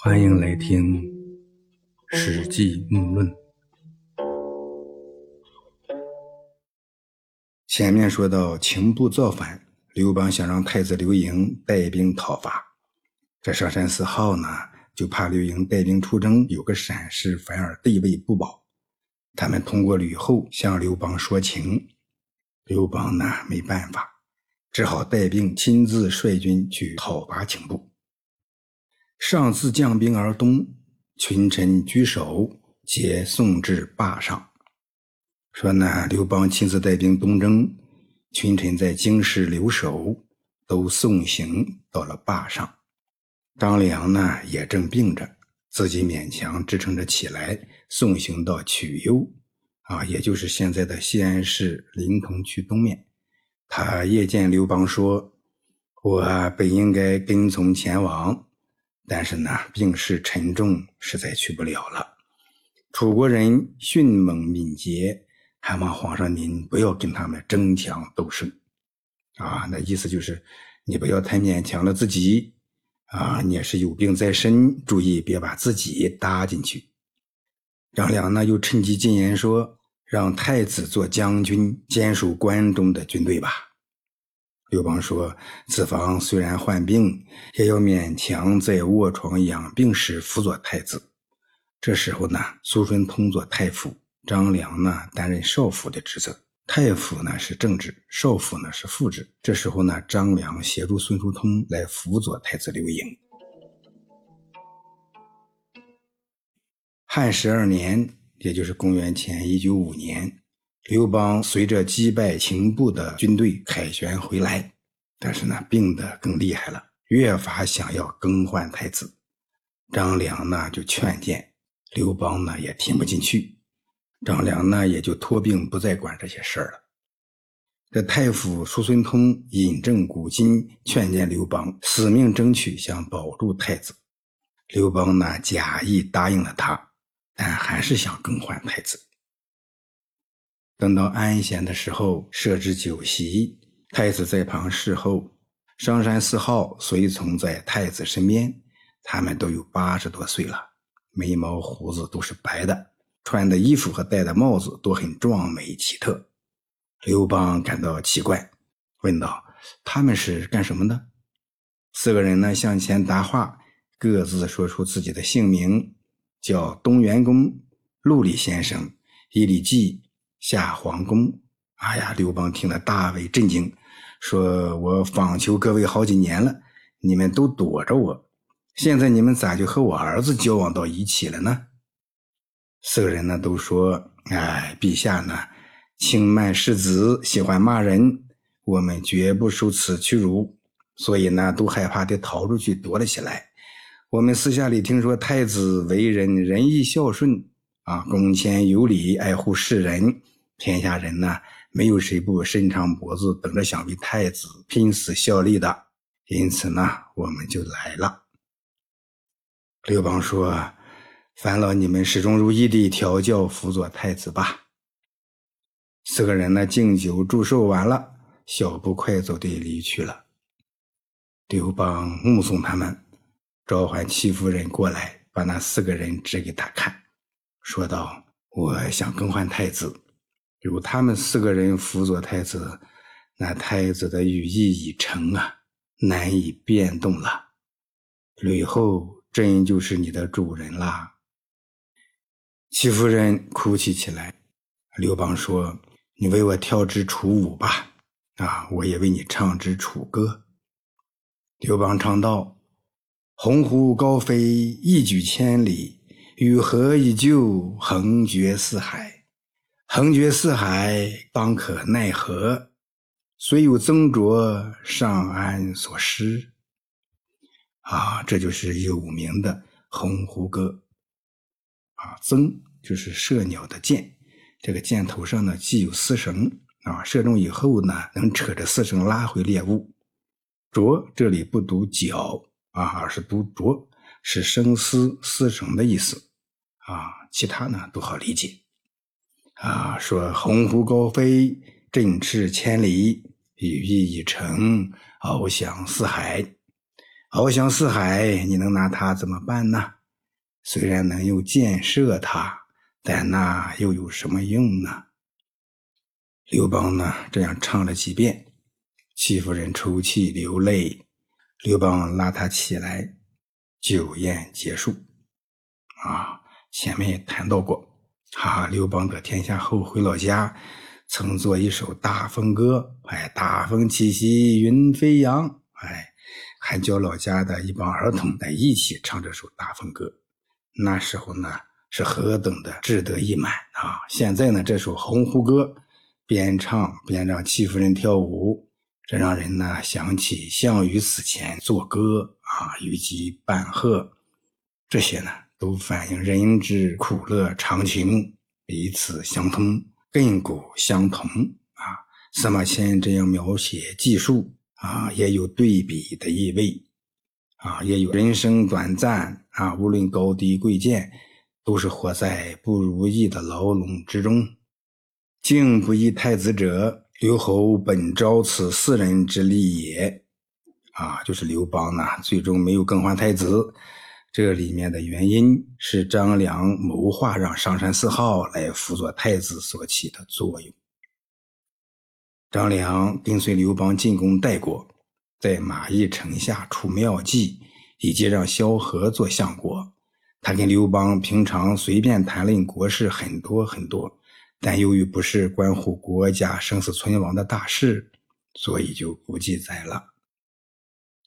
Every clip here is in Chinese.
欢迎来听《史记目论》。前面说到秦部造反，刘邦想让太子刘盈带兵讨伐。这上山四号呢，就怕刘盈带兵出征有个闪失，反而地位不保。他们通过吕后向刘邦说情，刘邦呢没办法，只好带兵亲自率军去讨伐秦部。上自将兵而东，群臣居首，皆送至坝上。说呢，刘邦亲自带兵东征，群臣在京师留守，都送行到了坝上。张良呢，也正病着，自己勉强支撑着起来，送行到曲幽，啊，也就是现在的西安市临潼区东面。他夜见刘邦说：“我本应该跟从前往。”但是呢，病势沉重，实在去不了了。楚国人迅猛敏捷，还望皇上您不要跟他们争强斗胜。啊，那意思就是你不要太勉强了自己。啊，你也是有病在身，注意别把自己搭进去。张良呢，又趁机进言说，让太子做将军，坚守关中的军队吧。刘邦说：“子房虽然患病，也要勉强在卧床养病时辅佐太子。”这时候呢，苏春通做太傅，张良呢担任少府的职责。太傅呢是正职，少府呢是副职。这时候呢，张良协助孙叔通来辅佐太子刘盈。汉十二年，也就是公元前一九五年。刘邦随着击败秦部的军队凯旋回来，但是呢，病得更厉害了，越发想要更换太子。张良呢就劝谏，刘邦呢也听不进去，张良呢也就托病不再管这些事儿了。这太傅叔孙通引证古今，劝谏刘邦死命争取想保住太子。刘邦呢假意答应了他，但还是想更换太子。等到安闲的时候，设置酒席，太子在旁侍候。商山四号随从在太子身边，他们都有八十多岁了，眉毛胡子都是白的，穿的衣服和戴的帽子都很壮美奇特。刘邦感到奇怪，问道：“他们是干什么的？”四个人呢向前答话，各自说出自己的姓名，叫东元公、陆里先生、伊里季。下皇宫，哎呀！刘邦听了大为震惊，说：“我访求各位好几年了，你们都躲着我，现在你们咋就和我儿子交往到一起了呢？”四个人呢都说：“哎，陛下呢轻慢世子，喜欢骂人，我们绝不受此屈辱，所以呢都害怕的逃出去躲了起来。我们私下里听说太子为人仁义孝顺。”啊，恭谦有礼，爱护世人，天下人呢，没有谁不伸长脖子等着想为太子拼死效力的。因此呢，我们就来了。刘邦说：“烦劳你们始终如一的调教辅佐太子吧。”四个人呢，敬酒祝寿完了，小步快走的离去了。刘邦目送他们，召唤戚夫人过来，把那四个人指给他看。说道：“我想更换太子，如他们四个人辅佐太子，那太子的羽翼已成啊，难以变动了。吕后真就是你的主人啦。”戚夫人哭泣起来。刘邦说：“你为我跳支楚舞吧，啊，我也为你唱支楚歌。”刘邦唱道：“鸿鹄高飞，一举千里。”与河以旧，横绝四海。横绝四海，当可奈何？虽有曾卓，尚安所失？啊，这就是有名的《鸿鹄歌》。啊，曾就是射鸟的箭，这个箭头上呢系有丝绳，啊，射中以后呢，能扯着丝绳拉回猎物。卓这里不读角啊，而是读卓，是生丝丝绳的意思。啊，其他呢都好理解。啊，说鸿鹄高飞，振翅千里，羽翼已成，翱翔四海。翱翔四海，你能拿他怎么办呢？虽然能用箭射他，但那又有什么用呢？刘邦呢，这样唱了几遍，戚夫人抽泣流泪。刘邦拉他起来，酒宴结束。啊，前面也谈到过，哈，刘邦得天下后回老家，曾作一首大风歌，哎，大风起兮云飞扬，哎，还教老家的一帮儿童在一起唱这首大风歌。那时候呢，是何等的志得意满啊！现在呢，这首鸿鹄歌。边唱边让戚夫人跳舞，这让人呢想起项羽死前作歌啊，虞姬伴鹤，这些呢都反映人之苦乐长情，彼此相通，亘古相同啊。司马迁这样描写记述啊，也有对比的意味啊，也有人生短暂啊，无论高低贵贱，都是活在不如意的牢笼之中。敬不义太子者，刘侯本招此四人之力也。啊，就是刘邦呢，最终没有更换太子。这里面的原因是张良谋划让上山四号来辅佐太子所起的作用。张良跟随刘邦进攻代国，在马邑城下出妙计，以及让萧何做相国。他跟刘邦平常随便谈论国事很多很多。但由于不是关乎国家生死存亡的大事，所以就不记载了。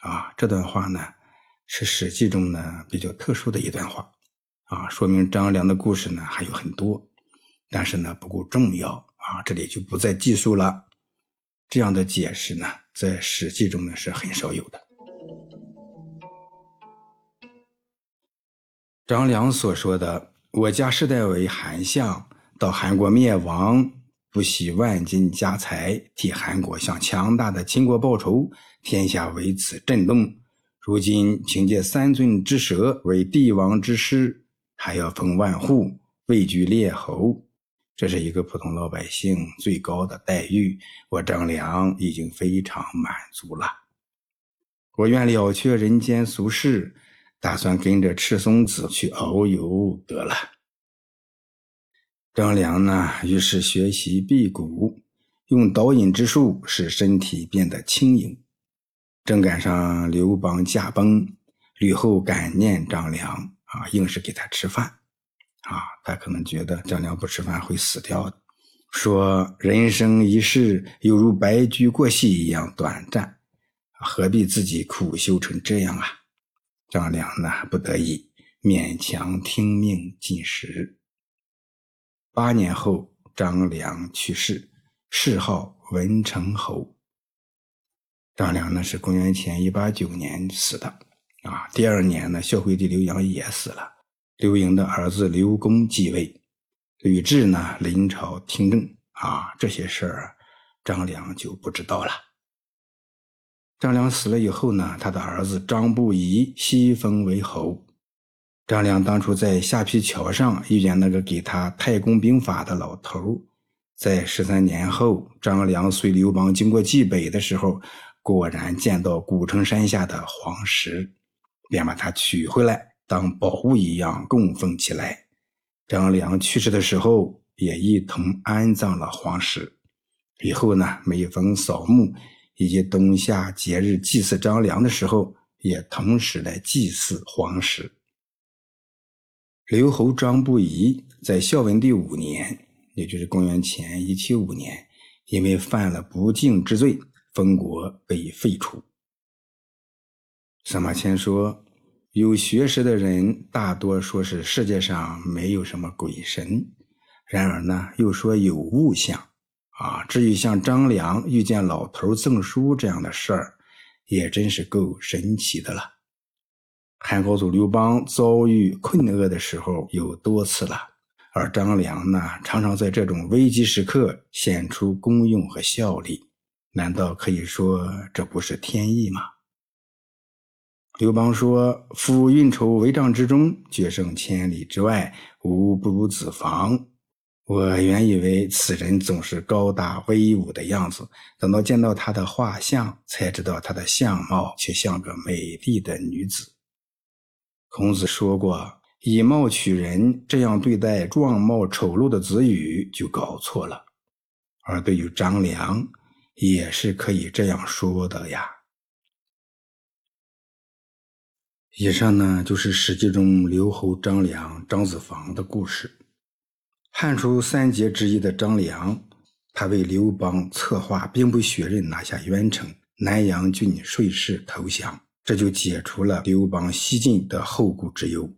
啊，这段话呢是《史记》中呢比较特殊的一段话，啊，说明张良的故事呢还有很多，但是呢不够重要啊，这里就不再记述了。这样的解释呢，在《史记》中呢是很少有的。张良所说的“我家世代为韩相”。到韩国灭亡，不惜万金家财，替韩国向强大的秦国报仇，天下为此震动。如今凭借三寸之舌为帝王之师，还要封万户，位居列侯，这是一个普通老百姓最高的待遇。我张良已经非常满足了。我愿了却人间俗事，打算跟着赤松子去遨游得了。张良呢，于是学习辟谷，用导引之术，使身体变得轻盈。正赶上刘邦驾崩，吕后感念张良啊，硬是给他吃饭啊。他可能觉得张良不吃饭会死掉的，说人生一世犹如白驹过隙一样短暂，何必自己苦修成这样啊？张良呢，不得已勉强听命进食。八年后，张良去世，谥号文成侯。张良呢是公元前一八九年死的，啊，第二年呢，孝惠帝刘盈也死了，刘盈的儿子刘恭继位，吕雉呢临朝听政，啊，这些事儿张良就不知道了。张良死了以后呢，他的儿子张不疑西封为侯。张良当初在下邳桥上遇见那个给他太公兵法的老头在十三年后，张良随刘邦经过冀北的时候，果然见到古城山下的黄石，便把它取回来当宝物一样供奉起来。张良去世的时候，也一同安葬了黄石。以后呢，每逢扫墓以及冬夏节日祭祀张良的时候，也同时来祭祀黄石。刘侯张不疑在孝文帝五年，也就是公元前一七五年，因为犯了不敬之罪，封国被废除。司马迁说，有学识的人大多说是世界上没有什么鬼神，然而呢，又说有物象。啊，至于像张良遇见老头赠书这样的事儿，也真是够神奇的了。汉高祖刘邦遭遇困厄的时候有多次了，而张良呢，常常在这种危急时刻显出功用和效力，难道可以说这不是天意吗？刘邦说：“夫运筹帷帐之中，决胜千里之外，无不如子房。我原以为此人总是高大威武的样子，等到见到他的画像，才知道他的相貌却像个美丽的女子。孔子说过：“以貌取人，这样对待状貌丑陋的子羽，就搞错了。”而对于张良，也是可以这样说的呀。以上呢，就是《史记》中刘侯张良、张子房的故事。汉初三杰之一的张良，他为刘邦策划兵不血刃拿下渊城，南阳郡税氏投降，这就解除了刘邦西进的后顾之忧。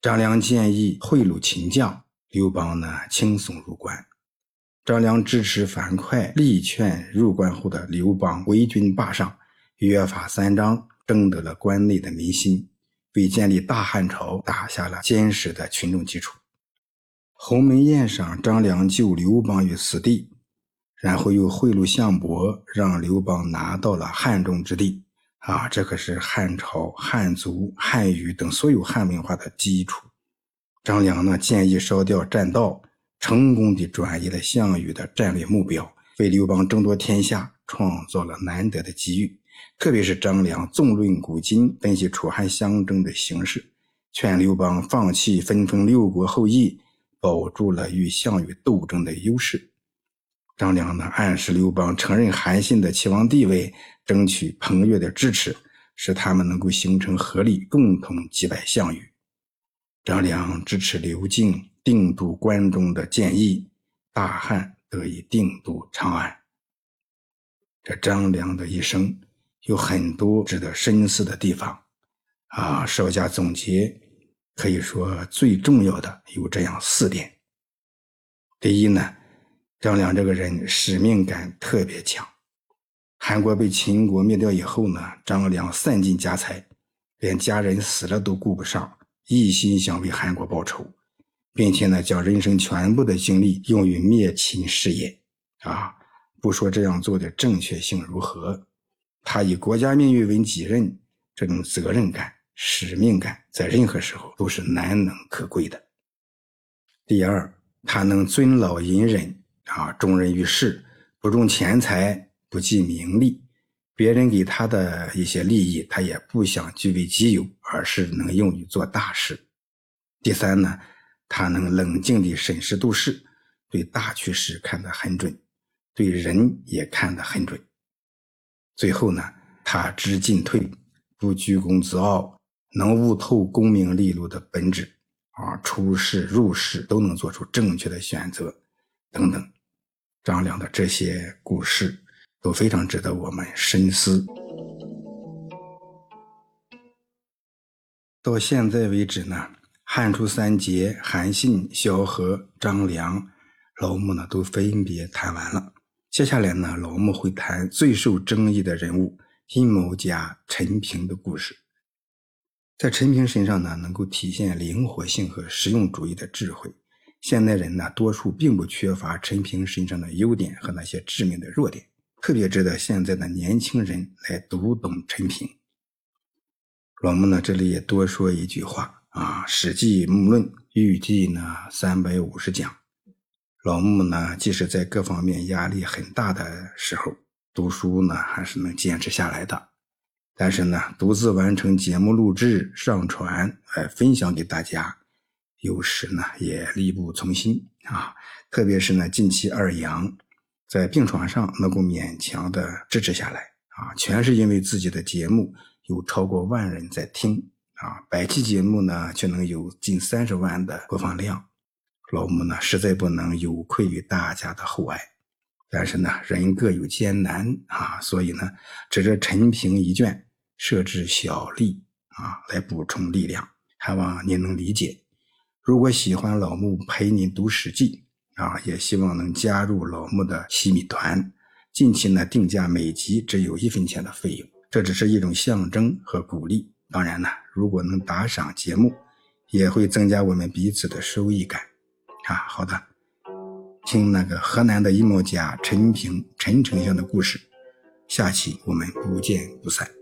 张良建议贿赂秦将，刘邦呢轻松入关。张良支持樊哙力劝入关后的刘邦为军霸上，约法三章，争得了关内的民心，为建立大汉朝打下了坚实的群众基础。鸿门宴上张良救刘邦于死地，然后又贿赂项伯，让刘邦拿到了汉中之地。啊，这可是汉朝、汉族、汉语等所有汉文化的基础。张良呢，建议烧掉栈道，成功地转移了项羽的战略目标，为刘邦争夺天下创造了难得的机遇。特别是张良纵论古今，分析楚汉相争的形势，劝刘邦放弃分封六国后裔。保住了与项羽斗争的优势。张良呢，暗示刘邦承认韩信的齐王地位，争取彭越的支持，使他们能够形成合力，共同击败项羽。张良支持刘敬定都关中的建议，大汉得以定都长安。这张良的一生有很多值得深思的地方啊，稍加总结。可以说最重要的有这样四点。第一呢，张良这个人使命感特别强。韩国被秦国灭掉以后呢，张良散尽家财，连家人死了都顾不上，一心想为韩国报仇，并且呢，将人生全部的精力用于灭秦事业。啊，不说这样做的正确性如何，他以国家命运为己任，这种责任感。使命感在任何时候都是难能可贵的。第二，他能尊老隐忍啊，重人于事，不重钱财，不计名利。别人给他的一些利益，他也不想据为己有，而是能用于做大事。第三呢，他能冷静地审时度势，对大趋势看得很准，对人也看得很准。最后呢，他知进退，不居功自傲。能悟透功名利禄的本质，啊，出世入世都能做出正确的选择，等等。张良的这些故事都非常值得我们深思。到现在为止呢，汉初三杰韩信、萧何、张良、老穆呢都分别谈完了。接下来呢，老穆会谈最受争议的人物阴谋家陈平的故事。在陈平身上呢，能够体现灵活性和实用主义的智慧。现代人呢，多数并不缺乏陈平身上的优点和那些致命的弱点，特别值得现在的年轻人来读懂陈平。老木呢，这里也多说一句话啊，《史记·目论》预计呢三百五十讲。老木呢，即使在各方面压力很大的时候，读书呢还是能坚持下来的。但是呢，独自完成节目录制、上传，哎，分享给大家，有时呢也力不从心啊。特别是呢，近期二阳在病床上能够勉强的支持下来啊，全是因为自己的节目有超过万人在听啊，百期节目呢却能有近三十万的播放量，老木呢实在不能有愧于大家的厚爱。但是呢，人各有艰难啊，所以呢，指着陈平一卷，设置小例啊，来补充力量，还望您能理解。如果喜欢老木陪您读《史记》啊，也希望能加入老木的洗米团。近期呢，定价每集只有一分钱的费用，这只是一种象征和鼓励。当然呢，如果能打赏节目，也会增加我们彼此的收益感。啊，好的。听那个河南的阴谋家陈平陈丞相的故事，下期我们不见不散。